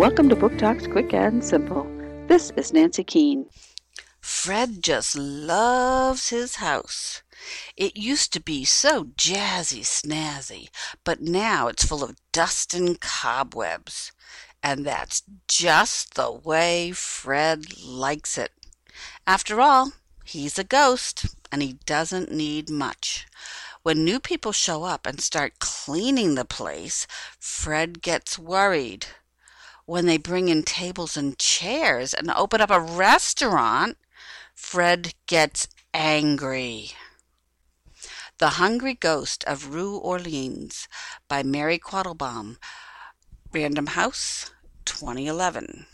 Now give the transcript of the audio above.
Welcome to Book Talks Quick and Simple. This is Nancy Keene. Fred just loves his house. It used to be so jazzy snazzy, but now it's full of dust and cobwebs. And that's just the way Fred likes it. After all, he's a ghost and he doesn't need much. When new people show up and start cleaning the place, Fred gets worried. When they bring in tables and chairs and open up a restaurant, Fred gets angry. The Hungry Ghost of Rue Orleans by Mary Quattlebaum. Random House, 2011.